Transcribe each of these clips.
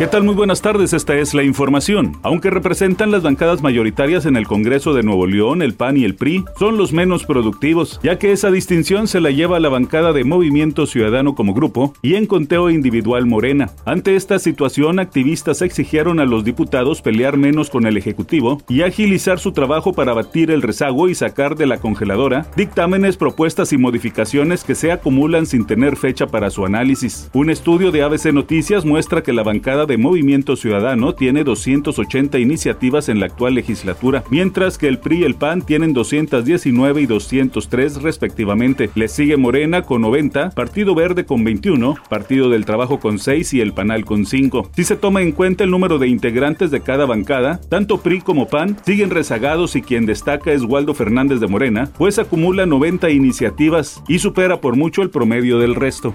¿Qué tal? Muy buenas tardes, esta es la información. Aunque representan las bancadas mayoritarias en el Congreso de Nuevo León, el PAN y el PRI, son los menos productivos, ya que esa distinción se la lleva a la bancada de Movimiento Ciudadano como grupo y en conteo individual Morena. Ante esta situación, activistas exigieron a los diputados pelear menos con el Ejecutivo y agilizar su trabajo para batir el rezago y sacar de la congeladora dictámenes, propuestas y modificaciones que se acumulan sin tener fecha para su análisis. Un estudio de ABC Noticias muestra que la bancada de Movimiento Ciudadano tiene 280 iniciativas en la actual legislatura, mientras que el PRI y el PAN tienen 219 y 203 respectivamente. Le sigue Morena con 90, Partido Verde con 21, Partido del Trabajo con 6 y el Panal con 5. Si se toma en cuenta el número de integrantes de cada bancada, tanto PRI como PAN siguen rezagados y quien destaca es Waldo Fernández de Morena, pues acumula 90 iniciativas y supera por mucho el promedio del resto.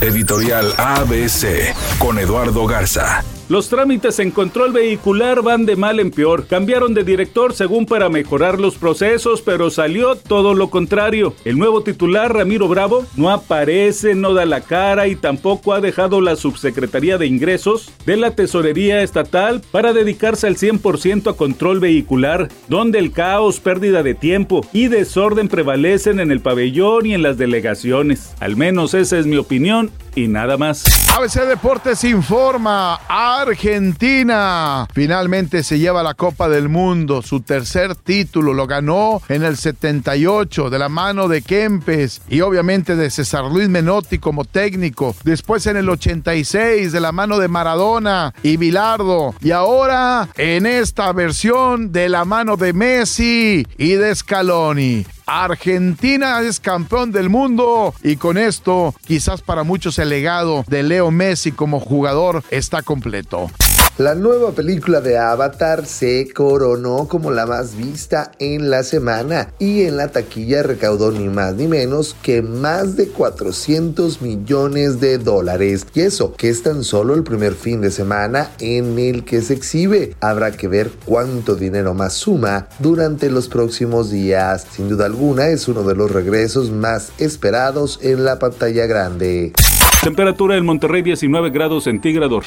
Editorial ABC con Eduardo Garza. Guerra. Los trámites en control vehicular van de mal en peor. Cambiaron de director según para mejorar los procesos, pero salió todo lo contrario. El nuevo titular, Ramiro Bravo, no aparece, no da la cara y tampoco ha dejado la subsecretaría de ingresos de la Tesorería Estatal para dedicarse al 100% a control vehicular, donde el caos, pérdida de tiempo y desorden prevalecen en el pabellón y en las delegaciones. Al menos esa es mi opinión y nada más. ABC Deportes informa, Argentina. Finalmente se lleva la Copa del Mundo, su tercer título lo ganó en el 78 de la mano de Kempes y obviamente de César Luis Menotti como técnico, después en el 86 de la mano de Maradona y Bilardo. Y ahora en esta versión de la mano de Messi y de Scaloni. Argentina es campeón del mundo y con esto quizás para muchos el legado de Leo Messi como jugador está completo. La nueva película de Avatar se coronó como la más vista en la semana y en la taquilla recaudó ni más ni menos que más de 400 millones de dólares. Y eso, que es tan solo el primer fin de semana en el que se exhibe. Habrá que ver cuánto dinero más suma durante los próximos días. Sin duda alguna es uno de los regresos más esperados en la pantalla grande. Temperatura en Monterrey 19 grados centígrados.